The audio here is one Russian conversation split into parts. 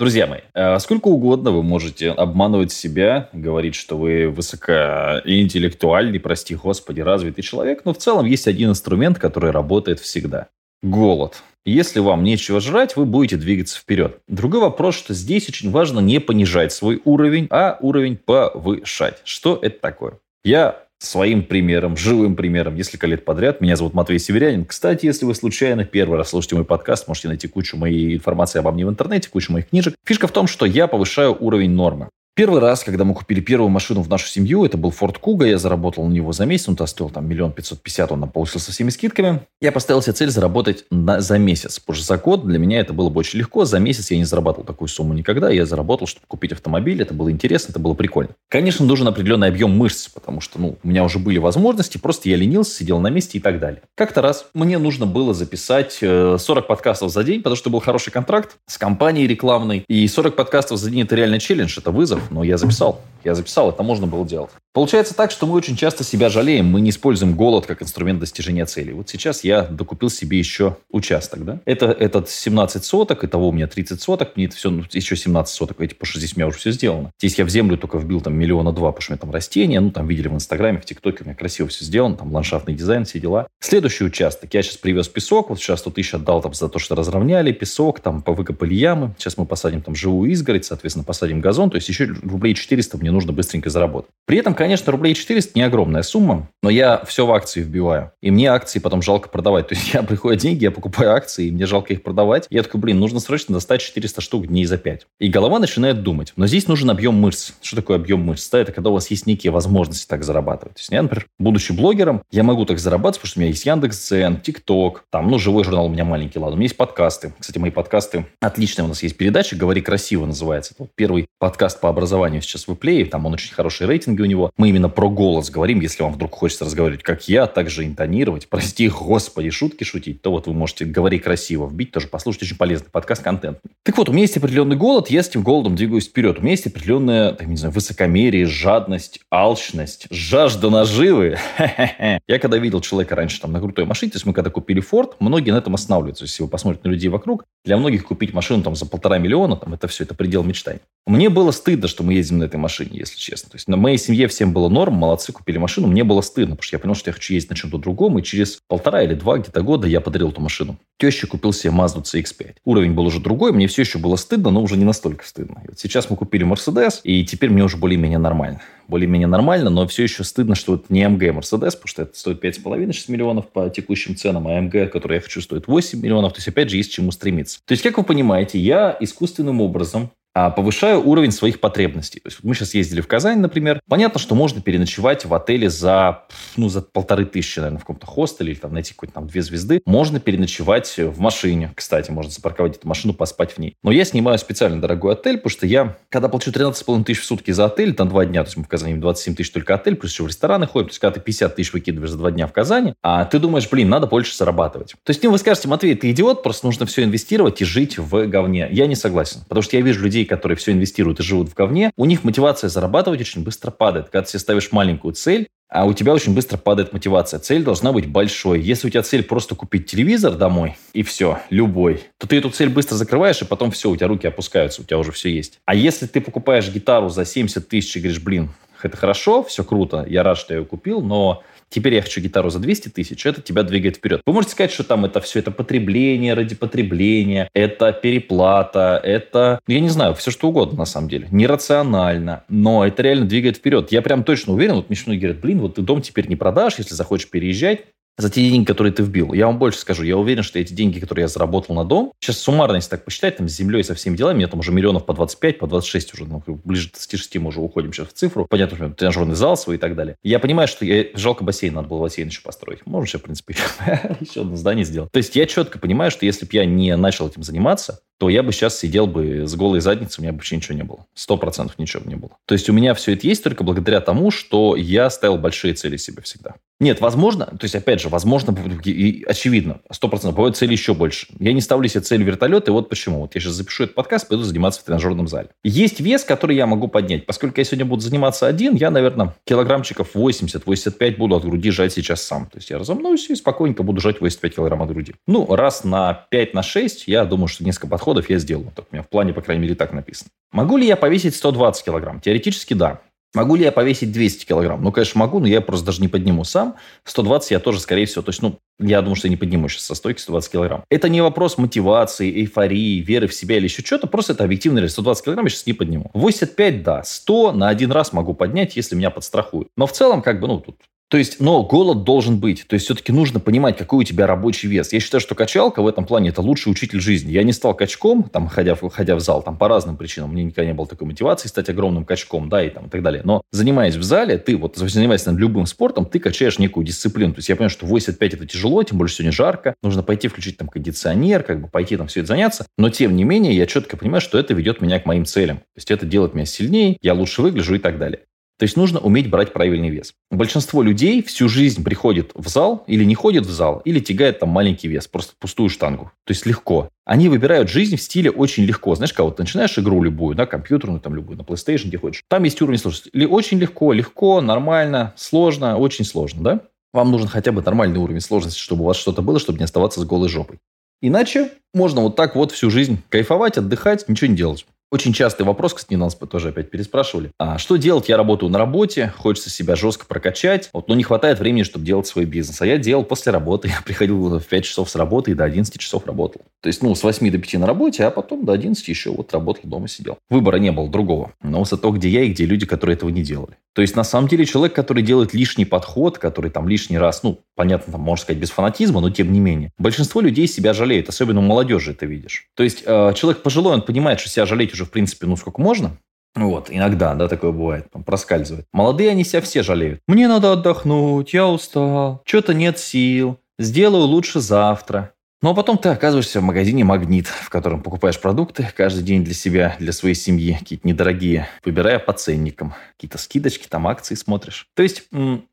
Друзья мои, э, сколько угодно вы можете обманывать себя, говорить, что вы высокоинтеллектуальный, прости господи, развитый человек, но в целом есть один инструмент, который работает всегда. Голод. Если вам нечего жрать, вы будете двигаться вперед. Другой вопрос, что здесь очень важно не понижать свой уровень, а уровень повышать. Что это такое? Я своим примером, живым примером несколько лет подряд. Меня зовут Матвей Северянин. Кстати, если вы случайно первый раз слушаете мой подкаст, можете найти кучу моей информации обо мне в интернете, кучу моих книжек. Фишка в том, что я повышаю уровень нормы. Первый раз, когда мы купили первую машину в нашу семью, это был Ford Kuga, я заработал на него за месяц, он стоил там миллион пятьсот пятьдесят, он получился со всеми скидками. Я поставил себе цель заработать на, за месяц, потому что за год для меня это было бы очень легко, за месяц я не зарабатывал такую сумму никогда, я заработал, чтобы купить автомобиль, это было интересно, это было прикольно. Конечно, нужен определенный объем мышц, потому что, ну, у меня уже были возможности, просто я ленился, сидел на месте и так далее. Как-то раз мне нужно было записать 40 э, подкастов за день, потому что был хороший контракт с компанией рекламной, и 40 подкастов за день это реально челлендж, это вызов, но я записал. Я записал, это можно было делать. Получается так, что мы очень часто себя жалеем, мы не используем голод как инструмент достижения целей. Вот сейчас я докупил себе еще участок, да. Это этот 17 соток, итого у меня 30 соток, мне это все, ну, еще 17 соток, эти, что здесь у меня уже все сделано. Здесь я в землю только вбил там миллиона два, потому что у меня там растения, ну, там видели в Инстаграме, в ТикТоке, у меня красиво все сделано, там ландшафтный дизайн, все дела. Следующий участок, я сейчас привез песок, вот сейчас 100 тысяч отдал там за то, что разровняли песок, там повыкопали ямы, сейчас мы посадим там живую изгородь, соответственно, посадим газон, то есть еще рублей 400 мне нужно быстренько заработать. При этом, конечно, рублей 400 400 не огромная сумма, но я все в акции вбиваю. И мне акции потом жалко продавать. То есть я приходят деньги, я покупаю акции, и мне жалко их продавать. Я такой, блин, нужно срочно достать 400 штук дней за 5. И голова начинает думать. Но здесь нужен объем мышц. Что такое объем мышц? Да, это когда у вас есть некие возможности так зарабатывать. То есть я, например, будучи блогером, я могу так зарабатывать, потому что у меня есть Яндекс.Дзен, ТикТок, там, ну, живой журнал у меня маленький, ладно. У меня есть подкасты. Кстати, мои подкасты отличные. У нас есть передача «Говори красиво» называется. Это вот первый подкаст по образованию сейчас в Play. Там он очень хорошие рейтинги у него. Мы именно про голос говорим. Если вам вдруг хочется разговаривать, как я, также интонировать, прости господи, шутки шутить, то вот вы можете «Говори красиво» вбить, тоже послушать. Очень полезный подкаст, контент. Так вот, у меня есть определенный голод, я с этим голодом двигаюсь вперед. У меня есть определенная, так, не знаю, высокомерие, жадность, алчность, жажда наживы. Я когда видел человека раньше там на крутой машине, то есть мы когда купили Ford, многие на этом останавливаются. Если вы посмотрите на людей вокруг, для многих купить машину там за полтора миллиона, там это все, это предел мечтаний. Мне было стыдно, что мы ездим на этой машине, если честно. То есть на моей семье всем было норм, молодцы, купили машину. Мне было стыдно, потому что я понял, что я хочу ездить на чем-то другом. И через полтора или два где-то года я подарил эту машину. Теща купил себе Mazda CX-5. Уровень был уже другой, мне все еще было стыдно, но уже не настолько стыдно. И вот сейчас мы купили Mercedes, и теперь мне уже более-менее нормально. Более-менее нормально, но все еще стыдно, что это не AMG Mercedes, потому что это стоит 5,5-6 миллионов по текущим ценам, а AMG, который я хочу, стоит 8 миллионов. То есть, опять же, есть чему стремиться. То есть, как вы понимаете, я искусственным образом повышаю уровень своих потребностей. То есть мы сейчас ездили в Казань, например. Понятно, что можно переночевать в отеле за, ну, за полторы тысячи, наверное, в каком-то хостеле или там найти какой-то там две звезды. Можно переночевать в машине. Кстати, можно запарковать эту машину, поспать в ней. Но я снимаю специально дорогой отель, потому что я, когда получу 13,5 тысяч в сутки за отель, там два дня, то есть мы в Казани 27 тысяч только отель, плюс еще в рестораны ходим, то есть когда ты 50 тысяч выкидываешь за два дня в Казани, а ты думаешь, блин, надо больше зарабатывать. То есть ну, вы скажете, Матвей, ты идиот, просто нужно все инвестировать и жить в говне. Я не согласен, потому что я вижу людей, которые все инвестируют и живут в говне, у них мотивация зарабатывать очень быстро падает. Когда ты себе ставишь маленькую цель, а у тебя очень быстро падает мотивация. Цель должна быть большой. Если у тебя цель просто купить телевизор домой, и все, любой, то ты эту цель быстро закрываешь, и потом все, у тебя руки опускаются, у тебя уже все есть. А если ты покупаешь гитару за 70 тысяч и говоришь, блин, это хорошо, все круто, я рад, что я ее купил, но теперь я хочу гитару за 200 тысяч, это тебя двигает вперед. Вы можете сказать, что там это все это потребление ради потребления, это переплата, это, я не знаю, все что угодно на самом деле. Нерационально, но это реально двигает вперед. Я прям точно уверен, вот мне многие говорят, блин, вот ты дом теперь не продашь, если захочешь переезжать, за те деньги, которые ты вбил. Я вам больше скажу, я уверен, что эти деньги, которые я заработал на дом, сейчас суммарно, если так посчитать, там, с землей, со всеми делами, мне там уже миллионов по 25, по 26 уже, ну, ближе к 26 мы уже уходим сейчас в цифру. Понятно, что тренажерный зал свой и так далее. Я понимаю, что я, жалко бассейн, надо было бассейн еще построить. Можно еще, в принципе, еще одно здание сделать. То есть я четко понимаю, что если бы я не начал этим заниматься, то я бы сейчас сидел бы с голой задницей, у меня бы вообще ничего не было. Сто процентов ничего бы не было. То есть у меня все это есть только благодаря тому, что я ставил большие цели себе всегда. Нет, возможно, то есть, опять же, возможно, и очевидно, сто процентов, бывают цели еще больше. Я не ставлю себе цель вертолет, и вот почему. Вот я сейчас запишу этот подкаст, пойду заниматься в тренажерном зале. Есть вес, который я могу поднять. Поскольку я сегодня буду заниматься один, я, наверное, килограммчиков 80-85 буду от груди жать сейчас сам. То есть я разомнусь и спокойненько буду жать 85 килограмм от груди. Ну, раз на 5 на 6, я думаю, что несколько подходов отходов я сделаю. Так, у меня в плане, по крайней мере, так написано. Могу ли я повесить 120 килограмм? Теоретически да. Могу ли я повесить 200 килограмм? Ну, конечно, могу, но я просто даже не подниму сам. 120 я тоже, скорее всего, то есть, ну, я думаю, что я не подниму сейчас со стойки 120 килограмм. Это не вопрос мотивации, эйфории, веры в себя или еще что-то. Просто это объективный реальность. 120 килограмм я сейчас не подниму. 85, да. 100 на один раз могу поднять, если меня подстрахуют. Но в целом, как бы, ну, тут то есть, но голод должен быть. То есть, все-таки нужно понимать, какой у тебя рабочий вес. Я считаю, что качалка в этом плане это лучший учитель жизни. Я не стал качком, там, ходя, ходя в зал, там, по разным причинам. Меня никогда не было такой мотивации стать огромным качком, да, и там, и так далее. Но занимаясь в зале, ты вот занимаясь там, любым спортом, ты качаешь некую дисциплину. То есть, я понимаю, что 85 это тяжело, тем более сегодня жарко. Нужно пойти включить там кондиционер, как бы пойти там все это заняться. Но, тем не менее, я четко понимаю, что это ведет меня к моим целям. То есть, это делает меня сильнее, я лучше выгляжу и так далее. То есть нужно уметь брать правильный вес. Большинство людей всю жизнь приходит в зал или не ходит в зал, или тягает там маленький вес, просто пустую штангу. То есть легко. Они выбирают жизнь в стиле очень легко. Знаешь, когда вот начинаешь игру любую, да, компьютерную, там любую, на PlayStation, где хочешь. Там есть уровень сложности. Очень легко, легко, нормально, сложно, очень сложно, да? Вам нужен хотя бы нормальный уровень сложности, чтобы у вас что-то было, чтобы не оставаться с голой жопой. Иначе можно вот так вот всю жизнь кайфовать, отдыхать, ничего не делать. Очень частый вопрос, кстати, нас тоже опять переспрашивали. А что делать? Я работаю на работе, хочется себя жестко прокачать, вот, но не хватает времени, чтобы делать свой бизнес. А я делал после работы. Я приходил в 5 часов с работы и до 11 часов работал. То есть, ну, с 8 до 5 на работе, а потом до 11 еще вот работал, дома сидел. Выбора не было другого. Но зато где я и где люди, которые этого не делали. То есть, на самом деле, человек, который делает лишний подход, который там лишний раз, ну, понятно, там, можно сказать, без фанатизма, но тем не менее. Большинство людей себя жалеют, особенно у молодежи это видишь. То есть, э, человек пожилой, он понимает, что себя жалеть уже, в принципе, ну, сколько можно, вот, иногда, да, такое бывает, там, проскальзывает. Молодые они себя все жалеют. Мне надо отдохнуть, я устал, что-то нет сил, сделаю лучше завтра. Но потом ты оказываешься в магазине «Магнит», в котором покупаешь продукты каждый день для себя, для своей семьи, какие-то недорогие, выбирая по ценникам. Какие-то скидочки, там акции смотришь. То есть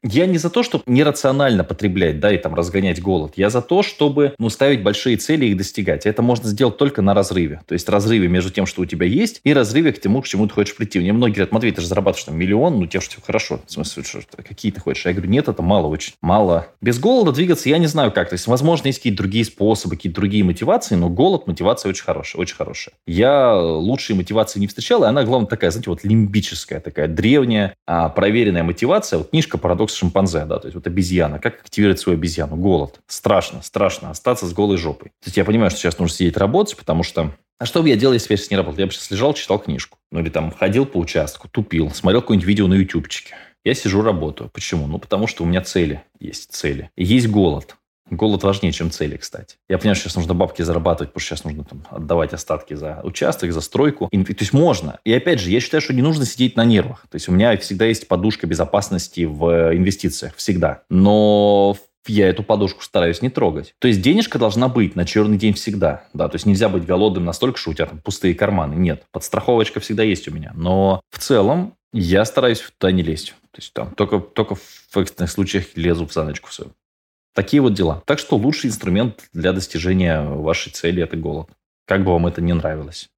я не за то, чтобы нерационально потреблять, да, и там разгонять голод. Я за то, чтобы, ну, ставить большие цели и их достигать. Это можно сделать только на разрыве. То есть разрыве между тем, что у тебя есть, и разрыве к тому, к чему ты хочешь прийти. Мне многие говорят, Матвей, ты же зарабатываешь там миллион, ну, тебе что хорошо. В смысле, что, какие ты хочешь? Я говорю, нет, это мало очень. Мало. Без голода двигаться я не знаю как. То есть, возможно, есть какие-то другие способы, способы, какие-то другие мотивации, но голод, мотивация очень хорошая, очень хорошая. Я лучшей мотивации не встречал, и она, главное, такая, знаете, вот лимбическая, такая древняя, а, проверенная мотивация. Вот книжка «Парадокс шимпанзе», да, то есть вот обезьяна. Как активировать свою обезьяну? Голод. Страшно, страшно остаться с голой жопой. То есть я понимаю, что сейчас нужно сидеть работать, потому что а что бы я делал, если я сейчас не работал? Я бы сейчас лежал, читал книжку. Ну, или там ходил по участку, тупил, смотрел какое-нибудь видео на ютубчике. Я сижу, работаю. Почему? Ну, потому что у меня цели есть, цели. Есть голод. Голод важнее, чем цели, кстати. Я понимаю, что сейчас нужно бабки зарабатывать, потому что сейчас нужно там, отдавать остатки за участок, за стройку. И, то есть можно. И опять же, я считаю, что не нужно сидеть на нервах. То есть у меня всегда есть подушка безопасности в инвестициях. Всегда. Но я эту подушку стараюсь не трогать. То есть денежка должна быть на черный день всегда. Да, то есть нельзя быть голодным настолько, что у тебя там пустые карманы. Нет, подстраховочка всегда есть у меня. Но в целом я стараюсь туда не лезть. То есть там только, только в экстренных случаях лезу в заночку свою. Такие вот дела. Так что лучший инструмент для достижения вашей цели – это голод. Как бы вам это не нравилось.